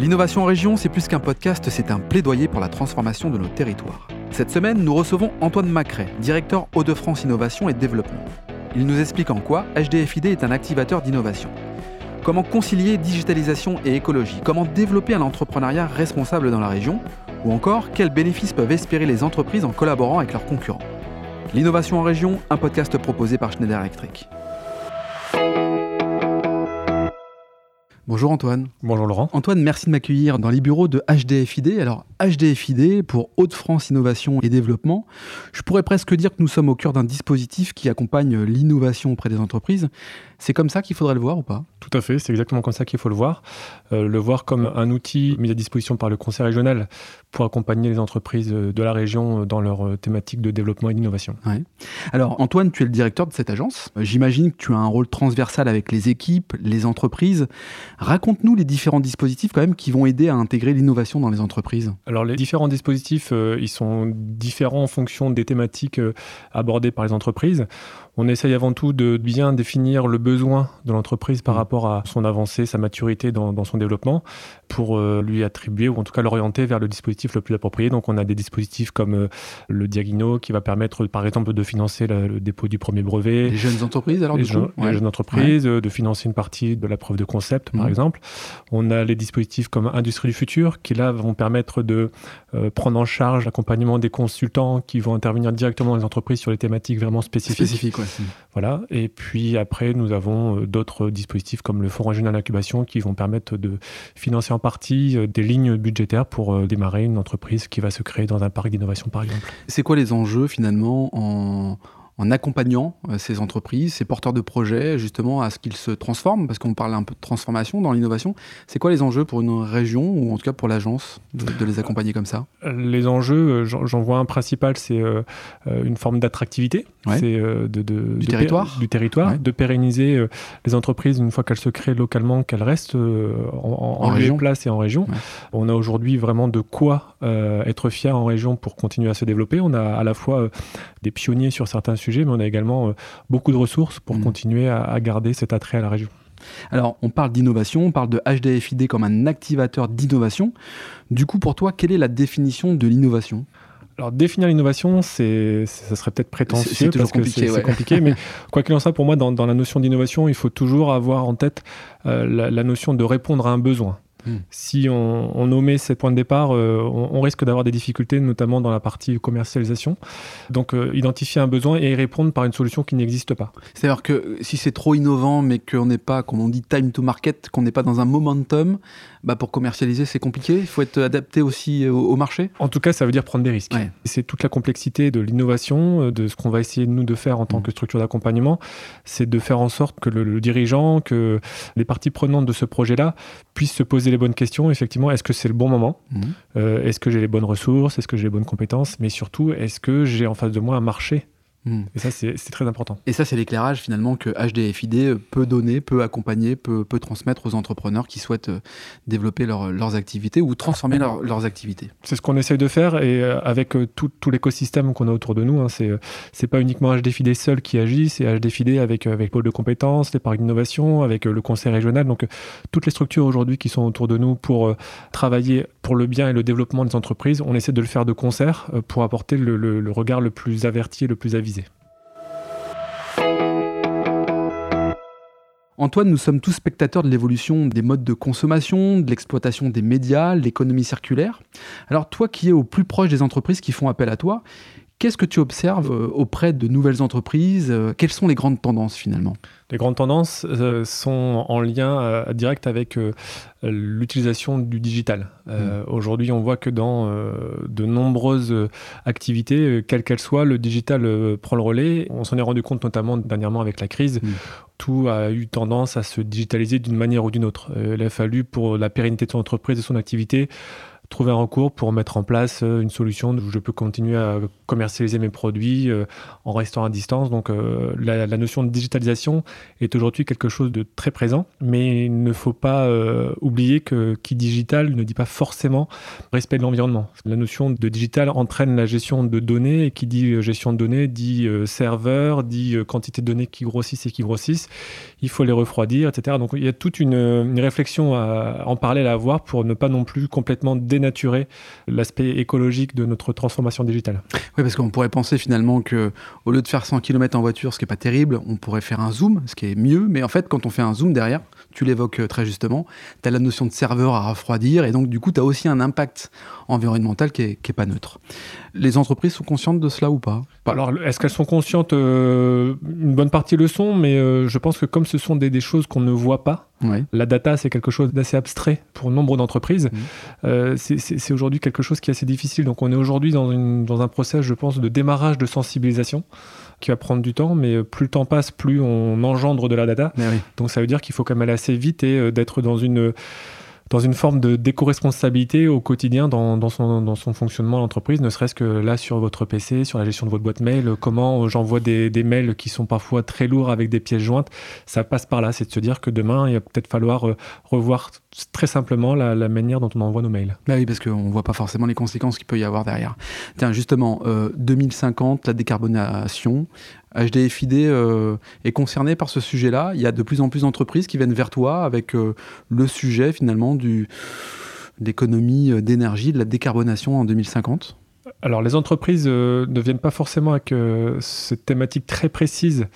L'innovation en région, c'est plus qu'un podcast, c'est un plaidoyer pour la transformation de nos territoires. Cette semaine, nous recevons Antoine Macret, directeur Hauts-de-France Innovation et Développement. Il nous explique en quoi HDFID est un activateur d'innovation. Comment concilier digitalisation et écologie? Comment développer un entrepreneuriat responsable dans la région? Ou encore, quels bénéfices peuvent espérer les entreprises en collaborant avec leurs concurrents? L'innovation en région, un podcast proposé par Schneider Electric. Bonjour Antoine. Bonjour Laurent. Antoine, merci de m'accueillir dans les bureaux de HDFID. Alors HDFID pour Hauts-de-France Innovation et Développement, je pourrais presque dire que nous sommes au cœur d'un dispositif qui accompagne l'innovation auprès des entreprises. C'est comme ça qu'il faudrait le voir ou pas Tout à fait, c'est exactement comme ça qu'il faut le voir. Euh, le voir comme un outil mis à disposition par le Conseil régional pour accompagner les entreprises de la région dans leur thématique de développement et d'innovation. Alors Antoine, tu es le directeur de cette agence. J'imagine que tu as un rôle transversal avec les équipes, les entreprises. Raconte-nous les différents dispositifs quand même qui vont aider à intégrer l'innovation dans les entreprises. Alors les différents dispositifs, euh, ils sont différents en fonction des thématiques euh, abordées par les entreprises. On essaye avant tout de bien définir le besoin de l'entreprise par mmh. rapport à son avancée, sa maturité dans, son développement, pour euh, lui attribuer ou en tout cas l'orienter vers le dispositif le plus approprié. Donc on a des dispositifs comme euh, le Diagino qui va permettre par exemple de financer le dépôt du premier brevet. Les jeunes entreprises alors les, du coup? les jeunes entreprises, euh, de financer une partie de la preuve de concept par mmh. exemple. On a les dispositifs comme Industrie du futur qui là vont permettre de prendre en charge l'accompagnement des consultants qui vont intervenir directement dans les entreprises sur les thématiques vraiment spécifiques. Voilà. Et puis après, nous avons euh, d'autres dispositifs comme le Fonds régional d'incubation qui vont permettre de financer en partie euh, des lignes budgétaires pour euh, démarrer une entreprise qui va se créer dans un parc d'innovation, par exemple. C'est quoi les enjeux finalement en, en accompagnant euh, ces entreprises, ces porteurs de projets, justement, à ce qu'ils se transforment, parce qu'on parle un peu de transformation dans l'innovation. C'est quoi les enjeux pour une région, ou en tout cas pour l'agence, de, les accompagner comme ça? Les enjeux, euh, j'en vois un principal, c'est euh, une forme d'attractivité. C'est de, du, territoire. du territoire, de pérenniser les entreprises une fois qu'elles se créent localement, qu'elles restent en, en, région. place et en région. On a aujourd'hui vraiment de quoi être fier en région pour continuer à se développer. On a à la fois des pionniers sur certains sujets, mais on a également euh, beaucoup de ressources pour mm. continuer à, garder cet attrait à la région. Alors, on parle d'innovation, on parle de HDFID comme un activateur d'innovation. Du coup, pour toi, quelle est la définition de l'innovation? Alors définir l'innovation, c'est, ça serait peut-être prétentieux parce que c'est, compliqué, mais quoi qu'il en soit, pour moi, dans, la notion d'innovation, il faut toujours avoir en tête euh, la, notion de répondre à un besoin. Hmm. Si on, on, omet ces points de départ, euh, on, risque d'avoir des difficultés, notamment dans la partie commercialisation. Donc, euh, identifier un besoin et y répondre par une solution qui n'existe pas. C'est-à-dire que si c'est trop innovant, mais qu'on n'est pas, comme on dit, time to market, qu'on n'est pas dans un momentum, bah pour commercialiser, c'est compliqué. Il faut être adapté aussi au, marché. En tout cas, ça veut dire prendre des risques. C'est toute la complexité de l'innovation, euh, de ce qu'on va essayer nous de faire en tant hmm. que structure d'accompagnement, c'est de faire en sorte que le dirigeant, que les parties prenantes de ce projet-là puissent se poser les bonnes questions. Effectivement, est-ce que c'est le bon moment mhm. euh, Est-ce que j'ai les bonnes ressources Est-ce que j'ai les bonnes compétences Mais surtout, est-ce que j'ai en face de moi un marché Hmm. Et ça, c'est très important. Et ça, c'est l'éclairage finalement que HDFID peut donner, peut accompagner, peut, peut transmettre aux entrepreneurs qui souhaitent euh, développer leurs activités ou transformer leurs activités. C'est ce qu'on essaye de faire et euh, avec euh, tout, tout l'écosystème qu'on a autour de nous. Hein, c'est pas uniquement HDFID seul qui agit, c'est HDFID avec, avec pôle de compétences, les parcs d'innovation, avec le conseil régional. Donc, toutes les structures aujourd'hui qui sont autour de nous pour travailler pour le bien et le développement des entreprises, on essaie de le faire de concert pour apporter le, le regard le plus averti et le plus avisé Antoine, nous sommes tous spectateurs de l'évolution des modes de consommation, de l'exploitation des médias, l'économie circulaire. Alors toi qui es au plus proche des entreprises qui font appel à toi, Qu'est-ce que tu observes euh, auprès de nouvelles entreprises euh, Quelles sont les grandes tendances finalement? Les grandes tendances euh, sont en lien direct avec l'utilisation du digital. Mmh. Aujourd'hui, on voit que dans de nombreuses activités, quelles qu'elles soient, le digital prend le relais. On s'en est rendu compte notamment dernièrement avec la crise. Mmh. Tout a eu tendance à se digitaliser d'une manière ou d'une autre. il a fallu, pour la pérennité de son entreprise et son activité, trouver un recours pour mettre en place euh, une solution où je peux continuer à commercialiser mes produits euh, en restant à distance. Donc euh, la, notion de digitalisation est aujourd'hui quelque chose de très présent, mais il ne faut pas oublier que qui digital ne dit pas forcément respect de l'environnement. La notion de digital entraîne la gestion de données et qui dit gestion de données dit serveur, dit quantité de données qui grossissent et qui grossissent. Il faut les refroidir, etc. Donc il y a toute une, réflexion à, en parallèle à avoir pour ne pas non plus complètement dénaturer l'aspect écologique de notre transformation digitale. Oui, parce qu'on pourrait penser finalement que au lieu de faire 100 km en voiture, ce qui n'est pas terrible, on pourrait faire un zoom, ce qui est mieux. Mais en fait, quand on fait un zoom derrière, tu l'évoques euh, très justement, tu as la notion de serveur à refroidir et donc du coup, tu as aussi un impact environnemental qui n'est est pas neutre. Les entreprises sont conscientes de cela ou pas? Alors, est-ce qu'elles sont conscientes euh, Une bonne partie le sont, mais euh, je pense que comme ce sont des, choses qu'on ne voit pas, la data, c'est quelque chose d'assez abstrait pour nombre d'entreprises. Mmh. Euh, c'est aujourd'hui quelque chose qui est assez difficile. Donc, on est aujourd'hui dans, dans un process, je pense, de démarrage de sensibilisation qui va prendre du temps, mais plus le temps passe, plus on engendre de la data. Donc, ça veut dire qu'il faut quand même aller assez vite et d'être dans une dans une forme de d'éco-responsabilité au quotidien dans, son, fonctionnement l'entreprise, ne serait-ce que là sur votre PC, sur la gestion de votre boîte mail, comment j'envoie des, mails qui sont parfois très lourds avec des pièces jointes, ça passe par là. C'est de se dire que demain, il va peut-être falloir euh, revoir très simplement la, manière dont on envoie nos mails. Bah oui, parce qu'on ne voit pas forcément les conséquences qu'il peut y avoir derrière. Tiens, justement, 2050, euh, la décarbonation, HDFID euh, est concerné par ce sujet-là. Il y a de plus en plus d'entreprises qui viennent vers toi avec euh, le sujet finalement du d'économie euh, d'énergie, de la décarbonation en 2050 alors, les entreprises euh, ne viennent pas forcément avec euh, cette thématique très précise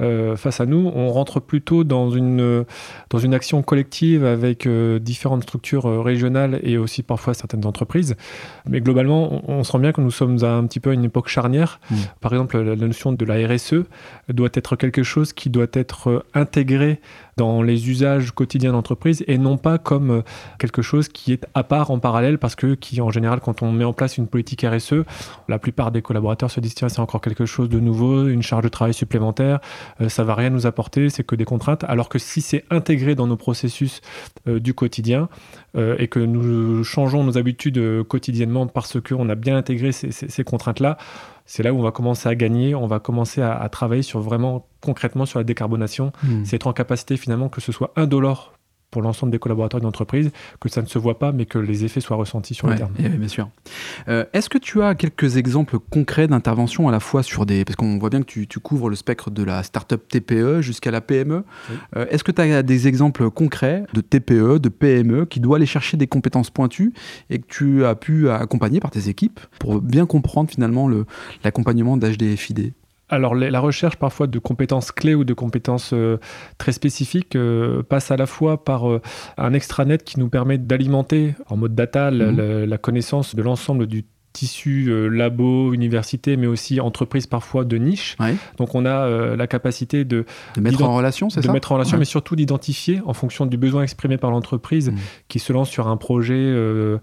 euh, face à nous. On rentre plutôt dans une, dans une action collective avec différentes structures régionales et aussi parfois certaines entreprises. Mais globalement, on, se rend bien que nous sommes à un petit peu une époque charnière. Mmh. Par exemple, la, notion de la RSE doit être quelque chose qui doit être intégré dans les usages quotidiens d'entreprise et non pas comme quelque chose qui est à part en parallèle parce que qui en général quand on met en place une politique RSE la plupart des collaborateurs se disent tiens, c'est encore quelque chose de nouveau, une charge de travail supplémentaire, ça euh, ça va rien nous apporter, c'est que des contraintes. Alors que si c'est intégré dans nos processus euh, du quotidien euh, et que nous changeons nos habitudes quotidiennement parce qu'on a bien intégré ces, contraintes-là, c'est là où on va commencer à gagner, on va commencer à, travailler sur vraiment concrètement sur la décarbonation. Hmm. C'est être en capacité finalement que ce soit un dollar pour l'ensemble des collaborateurs d'entreprise, que ça ne se voit pas, mais que les effets soient ressentis sur le terme. bien sûr. Euh, est-ce que tu as quelques exemples concrets d'intervention à la fois sur des... Parce qu'on voit bien que tu, couvres le spectre de la start-up TPE jusqu'à la PME. Euh, est-ce que tu as des exemples concrets de TPE, de PME, qui doivent aller chercher des compétences pointues et que tu as pu accompagner par tes équipes pour bien comprendre finalement l'accompagnement d'HDFID alors, la recherche parfois de compétences clés ou de compétences euh, très spécifiques euh, passe à la fois par euh, un extranet qui nous permet d'alimenter en mode data la mmh. connaissance de l'ensemble du tissu euh, labo, université, mais aussi entreprise parfois de niche. Donc on a euh, la capacité de, de mettre en relation, c'est ça De mettre en relation, mais surtout d'identifier en fonction du besoin exprimé par l'entreprise mmh. qui se lance sur un projet euh,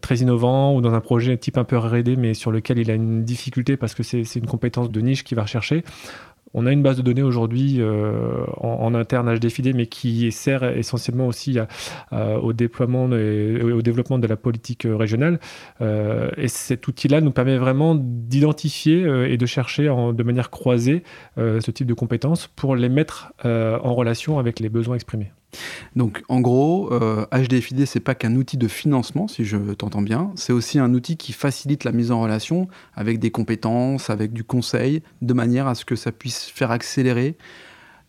très innovant ou dans un projet type un peu R&D, mais sur lequel il a une difficulté parce que c'est une compétence de niche qu'il va rechercher. On a une base de données aujourd'hui euh, en, interne HDFID, mais qui sert essentiellement aussi au déploiement et au développement de la politique régionale. Euh, et cet outil-là nous permet vraiment d'identifier euh, et de chercher de manière croisée ce type de compétences pour les mettre en relation avec les besoins exprimés. Donc en gros, euh, HDFID, c'est pas qu'un outil de financement, si je t'entends bien, c'est aussi un outil qui facilite la mise en relation avec des compétences, avec du conseil, de manière à ce que ça puisse faire accélérer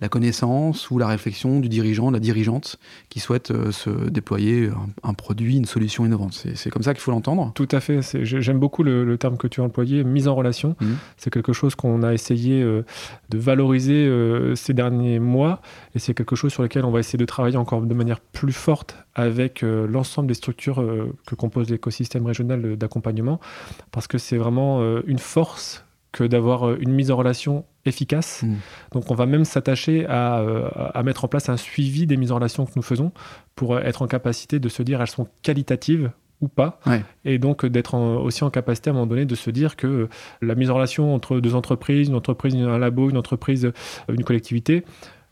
la connaissance ou la réflexion du dirigeant, de la dirigeante qui souhaite euh, se déployer un, produit, une solution innovante. C'est comme ça qu'il faut l'entendre Tout à fait. J'aime beaucoup le, terme que tu as employé, mise en relation. Mmh. C'est quelque chose qu'on a essayé euh, de valoriser euh, ces derniers mois et c'est quelque chose sur lequel on va essayer de travailler encore de manière plus forte avec l'ensemble des structures que compose l'écosystème régional d'accompagnement parce que c'est vraiment une force que d'avoir une mise en relation efficace. Hmm. Donc on va même s'attacher euh, à, mettre en place un suivi des mises en relation que nous faisons pour être en capacité de se dire elles sont qualitatives ou pas, et donc d'être aussi en capacité à un moment donné de se dire que la mise en relation entre deux entreprises, une entreprise, un labo, une entreprise, euh, une collectivité,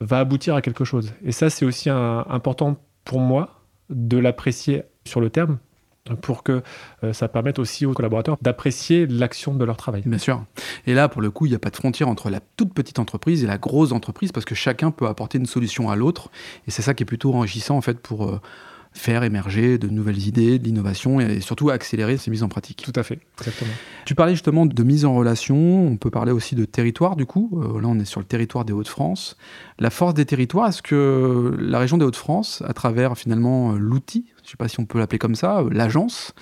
va aboutir à quelque chose. Et ça, c'est aussi important pour moi de l'apprécier sur le terme, pour que euh, ça permette aussi aux collaborateurs d'apprécier l'action de leur travail. Bien sûr. Et là, pour le coup, il n'y a pas de frontière entre la toute petite entreprise et la grosse entreprise parce que chacun peut apporter une solution à l'autre. Et c'est ça qui est plutôt enrichissant en fait pour euh, faire émerger de nouvelles idées, de l'innovation et surtout accélérer ces mises en pratique. Tout à fait, exactement. Tu parlais justement de mise en relation, on peut parler aussi de territoire du coup. Euh, là, on est sur le territoire des Hauts-de-France. La force des territoires, est-ce que la région des Hauts-de-France, à travers finalement l'outil je ne sais pas si on peut l'appeler comme ça, euh, l'agence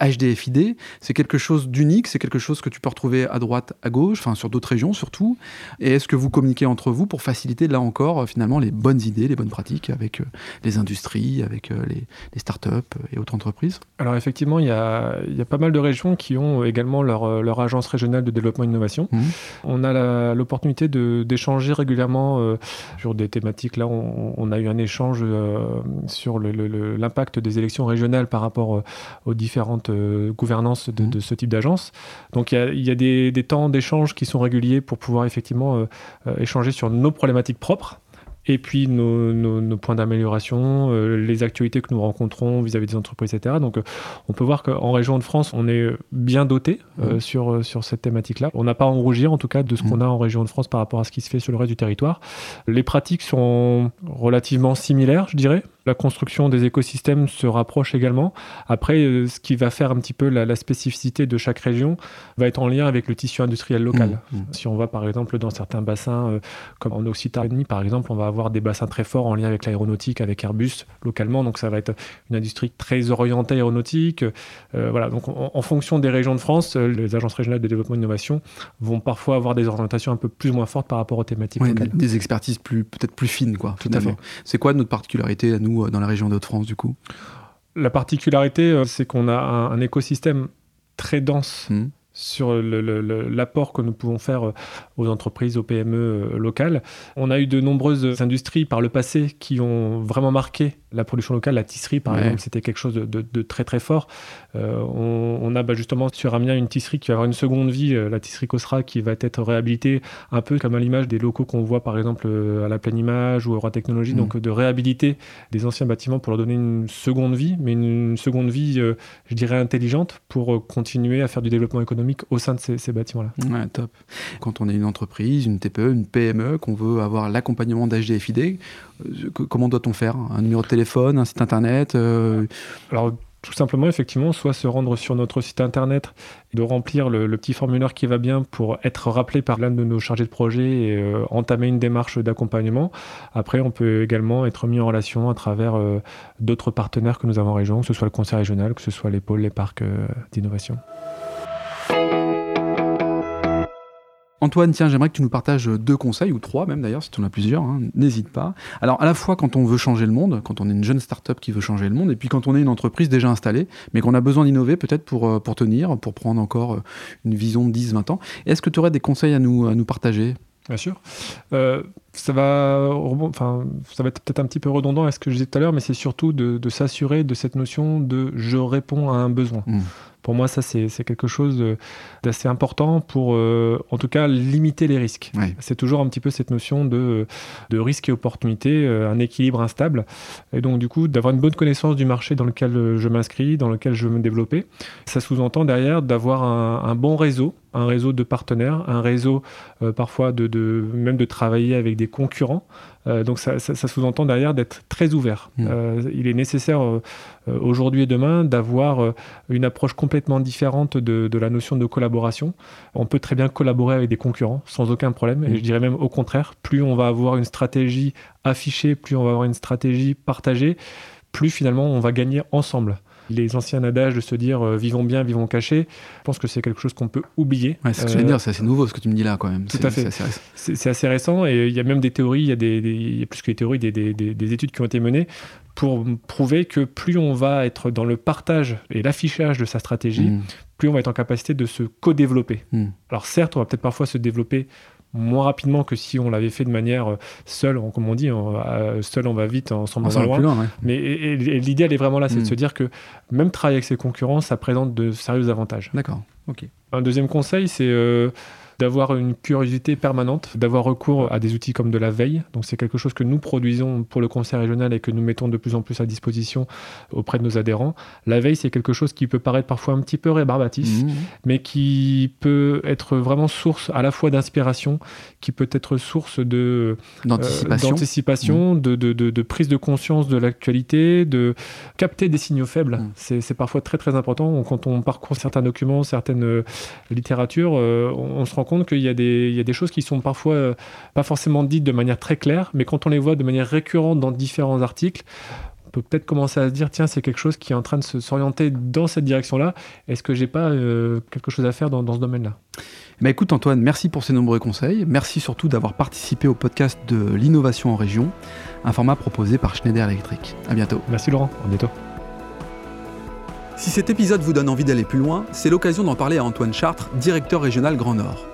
HDFID. Euh, c'est quelque chose d'unique, c'est quelque chose que tu peux retrouver à droite, à gauche, enfin sur d'autres régions surtout. Et est-ce que vous communiquez entre vous pour faciliter là encore euh, finalement les bonnes idées, les bonnes pratiques avec les industries, avec les, les startups et autres entreprises? Alors effectivement, il y, a, il y, a, pas mal de régions qui ont également leur, leur agence régionale de développement et d'innovation. Mmh. On a l'opportunité d'échanger régulièrement sur des thématiques. Là, on, on, a eu un échange sur l'impact des élections régionales par rapport euh, aux différentes euh, gouvernances de, mmh. ce type d'agence. Donc il y a, des, temps d'échange qui sont réguliers pour pouvoir effectivement euh, échanger sur nos problématiques propres et puis nos, points d'amélioration, les actualités que nous rencontrons vis-à-vis des entreprises, etc. Donc on peut voir qu'en région de France, on est bien doté mmh. sur, sur cette thématique-là. On n'a pas à en rougir en tout cas de ce mmh. qu'on a en région de France par rapport à ce qui se fait sur le reste du territoire. Les pratiques sont relativement similaires, je dirais. La construction des écosystèmes se rapproche également. Après, euh, ce qui va faire un petit peu la, spécificité de chaque région va être en lien avec le tissu industriel local. Mmh, mmh. Si on va par exemple dans certains bassins, euh, comme en Occitanie par exemple, on va avoir des bassins très forts en lien avec l'aéronautique, avec Airbus localement. Donc ça va être une industrie très orientée aéronautique. Euh, voilà. Donc en, fonction des régions de France, les agences régionales de développement et d'innovation vont parfois avoir des orientations un peu plus ou moins fortes par rapport aux thématiques locales. Des expertises plus peut-être plus fines, quoi. Tout à fait. C'est quoi notre particularité à nous euh, dans la région de france du coup? La particularité, euh, c'est qu'on a un, écosystème très dense. Mmh. Sur l'apport que nous pouvons faire euh, aux entreprises, aux PME locales. On a eu de nombreuses industries par le passé qui ont vraiment marqué la production locale, la tisserie par exemple, c'était quelque chose de, très très fort. Euh, on, a bah, justement sur Amiens une tisserie qui va avoir une seconde vie, euh, la tisserie Cosra, qui va être réhabilitée un peu comme à l'image des locaux qu'on voit par exemple euh, à la pleine image ou à Roi Technologie, mm. donc de réhabiliter des anciens bâtiments pour leur donner une seconde vie, mais une, seconde vie, je dirais, intelligente pour continuer à faire du développement économique au sein de ces, bâtiments-là. Ouais, top. Quand on est une entreprise, une TPE, une PME, qu'on veut avoir l'accompagnement d'HDFID, comment doit-on faire? Un numéro de téléphone, un site internet euh, Alors, tout simplement, effectivement, soit se rendre sur notre site internet, de remplir le, petit formulaire qui va bien pour être rappelé par l'un de nos chargés de projet et euh, entamer une démarche d'accompagnement. Après, on peut également être mis en relation à travers euh, d'autres partenaires que nous avons en région, que ce soit le conseil régional, que ce soit les pôles, les parcs d'innovation. Antoine, tiens, j'aimerais que tu nous partages deux conseils, ou trois même d'ailleurs, si tu en as plusieurs, hein, n'hésite pas. Alors, à la fois quand on veut changer le monde, quand on est une jeune start-up qui veut changer le monde, et puis quand on est une entreprise déjà installée, mais qu'on a besoin d'innover peut-être pour, euh, pour tenir, pour prendre encore euh, une vision de 10, 20 ans. Est-ce que tu aurais des conseils à nous, à nous partager? Bien sûr. Euh, ça va, enfin, ça va être peut-être un petit peu redondant à ce que je disais tout à l'heure, mais c'est surtout de, s'assurer de cette notion de je réponds à un besoin. Mmh. Pour moi, ça, c'est quelque chose d'assez important pour, euh, en tout cas, limiter les risques. C'est toujours un petit peu cette notion de, de risque et opportunité, euh, un équilibre instable. Et donc, du coup, d'avoir une bonne connaissance du marché dans lequel euh, je m'inscris, dans lequel je veux me développer. Ça sous-entend derrière d'avoir un, bon réseau, un réseau de partenaires, un réseau parfois de, de, même de travailler avec des concurrents. Euh, donc ça, sous-entend derrière d'être très ouvert. Mmh. Euh, il est nécessaire euh, aujourd'hui et demain d'avoir une approche complètement différente de, la notion de collaboration. On peut très bien collaborer avec des concurrents sans aucun problème. Et mmh. je dirais même au contraire, plus on va avoir une stratégie affichée, plus on va avoir une stratégie partagée, plus finalement on va gagner ensemble les anciens adages de se dire euh, vivons bien, vivons cachés, je pense que c'est quelque chose qu'on peut oublier. c'est ce que je dire, c'est assez nouveau ce que tu me dis là quand même. Tout à fait. C'est assez, récent et il y a même des théories, il y a, des, il y a plus que des théories, des, des, des, études qui ont été menées pour prouver que plus on va être dans le partage et l'affichage de sa stratégie, mm. plus on va être en capacité de se co-développer. Mm. Alors certes, on va peut-être parfois se développer moins rapidement que si on l'avait fait de manière euh, seule, comme on dit, euh, seul on va vite, ensemble on va loin. Mais l'idée, elle est vraiment là, c'est de hmm. se dire que même travailler avec ses concurrents, ça présente de sérieux avantages. D'accord, ok. Un deuxième conseil, c'est euh, d'avoir une curiosité permanente, d'avoir recours à des outils comme de la veille. Donc c'est quelque chose que nous produisons pour le conseil régional et que nous mettons de plus en plus à disposition auprès de nos adhérents. La veille, c'est quelque chose qui peut paraître parfois un petit peu rébarbatif, mmh. mais qui peut être vraiment source à la fois d'inspiration, qui peut être source de d'anticipation, mmh. de, de, de, prise de conscience de l'actualité, de capter des signaux faibles. Mmh. C'est parfois très très important. Quand on parcourt certains documents, certaines euh, littératures, euh, on, se rend compte qu'il y, a des, il y a des choses qui sont parfois euh, pas forcément dites de manière très claire, mais quand on les voit de manière récurrente dans différents articles, on peut peut-être commencer à se dire tiens c'est quelque chose qui est en train de s'orienter dans cette direction-là. Est-ce que j'ai pas quelque chose à faire dans, dans ce domaine-là? Bah écoute Antoine, merci pour ces nombreux conseils. Merci surtout d'avoir participé au podcast de l'innovation en région, un format proposé par Schneider Electric. À bientôt. Merci Laurent, à bientôt. Si cet épisode vous donne envie d'aller plus loin, c'est l'occasion d'en parler à Antoine Chartres, directeur régional Grand Nord.